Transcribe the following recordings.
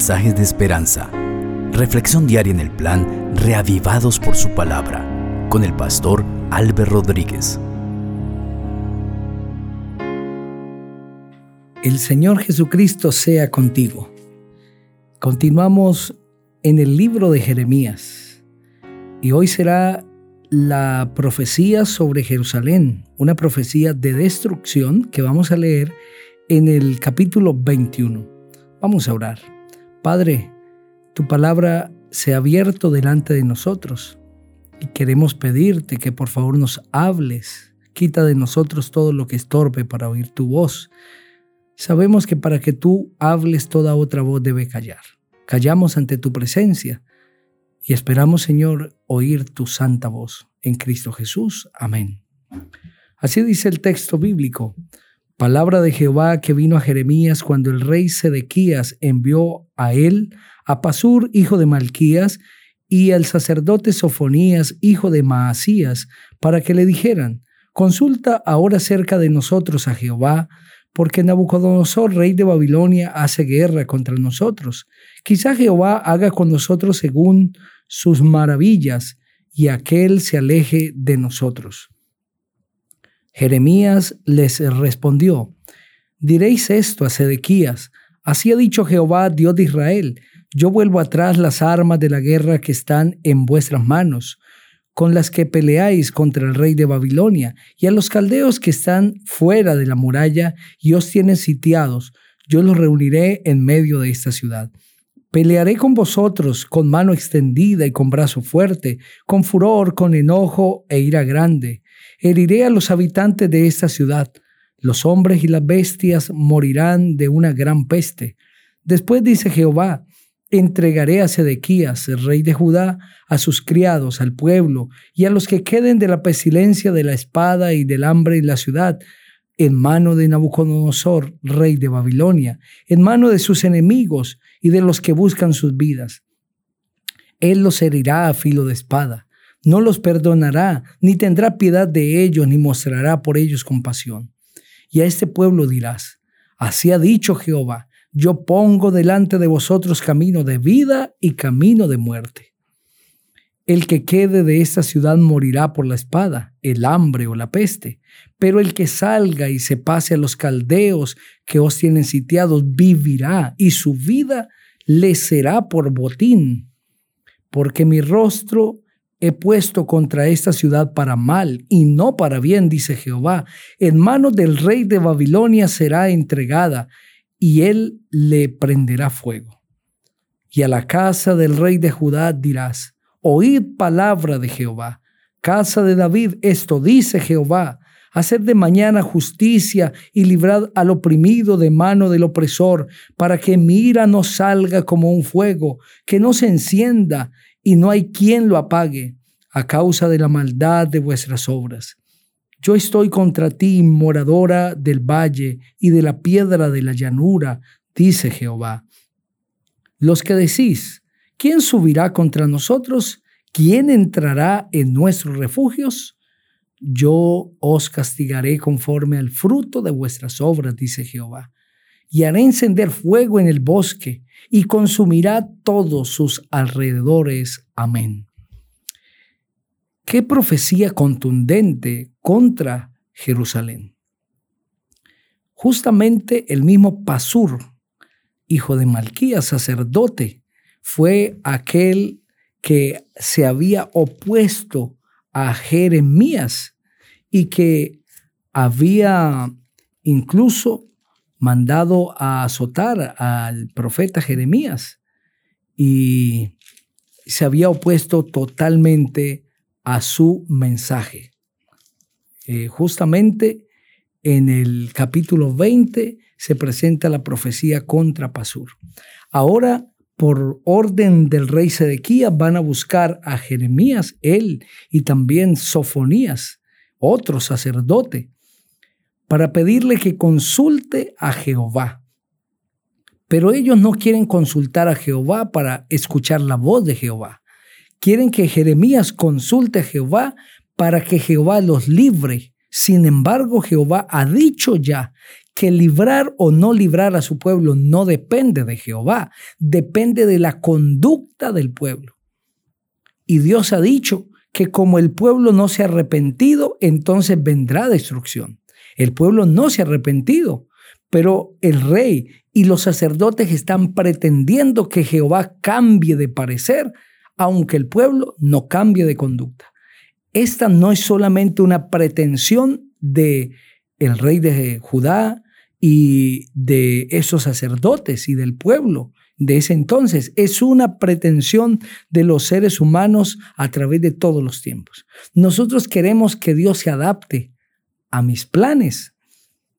mensajes de esperanza. Reflexión diaria en el plan Reavivados por su palabra con el pastor Álvaro Rodríguez. El Señor Jesucristo sea contigo. Continuamos en el libro de Jeremías y hoy será la profecía sobre Jerusalén, una profecía de destrucción que vamos a leer en el capítulo 21. Vamos a orar. Padre, tu palabra se ha abierto delante de nosotros y queremos pedirte que por favor nos hables. Quita de nosotros todo lo que estorbe para oír tu voz. Sabemos que para que tú hables toda otra voz debe callar. Callamos ante tu presencia y esperamos, Señor, oír tu santa voz. En Cristo Jesús. Amén. Así dice el texto bíblico. Palabra de Jehová que vino a Jeremías cuando el rey Sedequías envió a él, a Pasur, hijo de Malquías, y al sacerdote Sofonías, hijo de Maasías, para que le dijeran, consulta ahora cerca de nosotros a Jehová, porque Nabucodonosor, rey de Babilonia, hace guerra contra nosotros. Quizá Jehová haga con nosotros según sus maravillas, y aquel se aleje de nosotros. Jeremías les respondió, diréis esto a Sedequías, así ha dicho Jehová, Dios de Israel, yo vuelvo atrás las armas de la guerra que están en vuestras manos, con las que peleáis contra el rey de Babilonia, y a los caldeos que están fuera de la muralla y os tienen sitiados, yo los reuniré en medio de esta ciudad. Pelearé con vosotros con mano extendida y con brazo fuerte, con furor, con enojo e ira grande. Heriré a los habitantes de esta ciudad. Los hombres y las bestias morirán de una gran peste. Después dice Jehová, entregaré a Sedequías, el rey de Judá, a sus criados, al pueblo, y a los que queden de la pestilencia, de la espada y del hambre en la ciudad, en mano de Nabucodonosor, rey de Babilonia, en mano de sus enemigos y de los que buscan sus vidas. Él los herirá a filo de espada, no los perdonará, ni tendrá piedad de ellos, ni mostrará por ellos compasión. Y a este pueblo dirás, así ha dicho Jehová, yo pongo delante de vosotros camino de vida y camino de muerte. El que quede de esta ciudad morirá por la espada, el hambre o la peste, pero el que salga y se pase a los caldeos que os tienen sitiados vivirá y su vida le será por botín, porque mi rostro he puesto contra esta ciudad para mal y no para bien, dice Jehová. En manos del rey de Babilonia será entregada y él le prenderá fuego. Y a la casa del rey de Judá dirás, Oíd palabra de Jehová. Casa de David, esto dice Jehová. Haced de mañana justicia y librad al oprimido de mano del opresor, para que mi ira no salga como un fuego, que no se encienda y no hay quien lo apague, a causa de la maldad de vuestras obras. Yo estoy contra ti, moradora del valle y de la piedra de la llanura, dice Jehová. Los que decís, ¿Quién subirá contra nosotros? ¿Quién entrará en nuestros refugios? Yo os castigaré conforme al fruto de vuestras obras, dice Jehová, y haré encender fuego en el bosque y consumirá todos sus alrededores. Amén. Qué profecía contundente contra Jerusalén. Justamente el mismo Pasur, hijo de Malquías, sacerdote, fue aquel que se había opuesto a Jeremías y que había incluso mandado a azotar al profeta Jeremías y se había opuesto totalmente a su mensaje. Eh, justamente en el capítulo 20 se presenta la profecía contra Pasur. Ahora por orden del rey Sedequías, van a buscar a Jeremías, él y también Sofonías, otro sacerdote, para pedirle que consulte a Jehová. Pero ellos no quieren consultar a Jehová para escuchar la voz de Jehová. Quieren que Jeremías consulte a Jehová para que Jehová los libre. Sin embargo, Jehová ha dicho ya que librar o no librar a su pueblo no depende de Jehová, depende de la conducta del pueblo. Y Dios ha dicho que como el pueblo no se ha arrepentido, entonces vendrá destrucción. El pueblo no se ha arrepentido, pero el rey y los sacerdotes están pretendiendo que Jehová cambie de parecer, aunque el pueblo no cambie de conducta. Esta no es solamente una pretensión de el rey de Judá y de esos sacerdotes y del pueblo de ese entonces, es una pretensión de los seres humanos a través de todos los tiempos. Nosotros queremos que Dios se adapte a mis planes,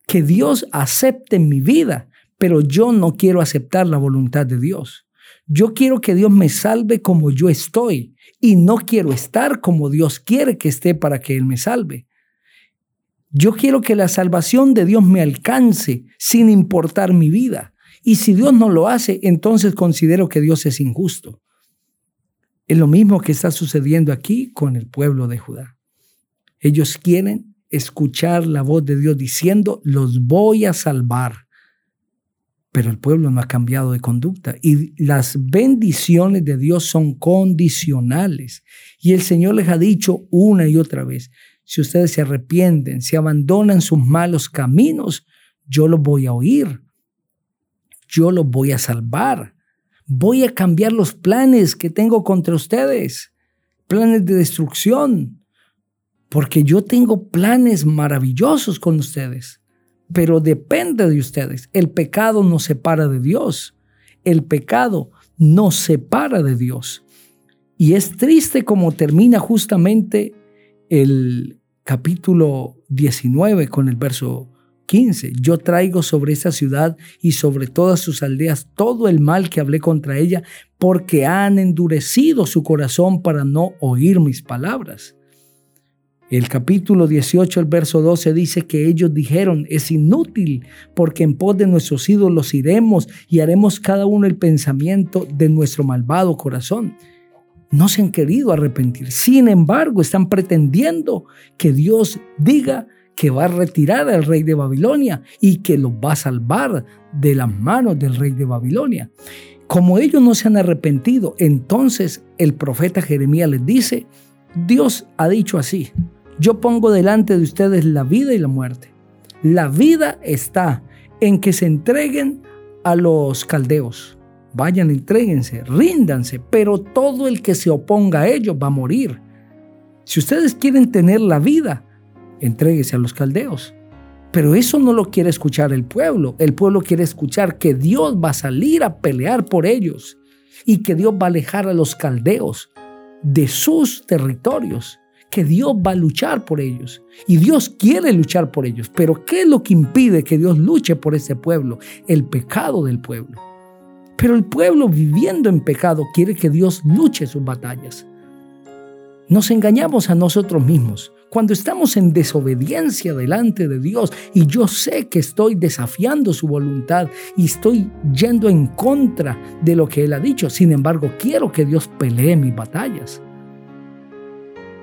que Dios acepte mi vida, pero yo no quiero aceptar la voluntad de Dios. Yo quiero que Dios me salve como yo estoy y no quiero estar como Dios quiere que esté para que Él me salve. Yo quiero que la salvación de Dios me alcance sin importar mi vida. Y si Dios no lo hace, entonces considero que Dios es injusto. Es lo mismo que está sucediendo aquí con el pueblo de Judá. Ellos quieren escuchar la voz de Dios diciendo, los voy a salvar. Pero el pueblo no ha cambiado de conducta y las bendiciones de Dios son condicionales. Y el Señor les ha dicho una y otra vez, si ustedes se arrepienten, si abandonan sus malos caminos, yo los voy a oír. Yo los voy a salvar. Voy a cambiar los planes que tengo contra ustedes, planes de destrucción, porque yo tengo planes maravillosos con ustedes pero depende de ustedes. El pecado nos separa de Dios. El pecado nos separa de Dios. Y es triste como termina justamente el capítulo 19 con el verso 15. Yo traigo sobre esta ciudad y sobre todas sus aldeas todo el mal que hablé contra ella, porque han endurecido su corazón para no oír mis palabras. El capítulo 18, el verso 12 dice que ellos dijeron, es inútil, porque en pos de nuestros ídolos iremos y haremos cada uno el pensamiento de nuestro malvado corazón. No se han querido arrepentir. Sin embargo, están pretendiendo que Dios diga que va a retirar al rey de Babilonia y que los va a salvar de las manos del rey de Babilonia. Como ellos no se han arrepentido, entonces el profeta Jeremías les dice, Dios ha dicho así, yo pongo delante de ustedes la vida y la muerte. La vida está en que se entreguen a los caldeos. Vayan, entréguense, ríndanse, pero todo el que se oponga a ellos va a morir. Si ustedes quieren tener la vida, entréguese a los caldeos. Pero eso no lo quiere escuchar el pueblo. El pueblo quiere escuchar que Dios va a salir a pelear por ellos y que Dios va a alejar a los caldeos de sus territorios que Dios va a luchar por ellos. Y Dios quiere luchar por ellos. Pero ¿qué es lo que impide que Dios luche por ese pueblo? El pecado del pueblo. Pero el pueblo viviendo en pecado quiere que Dios luche sus batallas. Nos engañamos a nosotros mismos. Cuando estamos en desobediencia delante de Dios y yo sé que estoy desafiando su voluntad y estoy yendo en contra de lo que Él ha dicho, sin embargo quiero que Dios pelee mis batallas.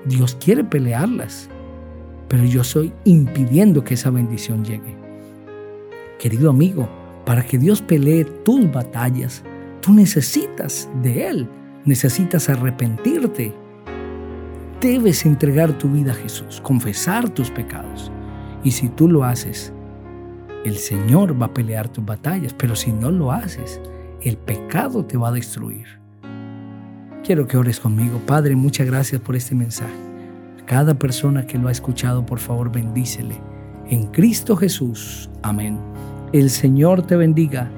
Dios quiere pelearlas, pero yo soy impidiendo que esa bendición llegue. Querido amigo, para que Dios pelee tus batallas, tú necesitas de Él, necesitas arrepentirte. Debes entregar tu vida a Jesús, confesar tus pecados. Y si tú lo haces, el Señor va a pelear tus batallas, pero si no lo haces, el pecado te va a destruir. Quiero que ores conmigo. Padre, muchas gracias por este mensaje. Cada persona que lo ha escuchado, por favor, bendícele. En Cristo Jesús. Amén. El Señor te bendiga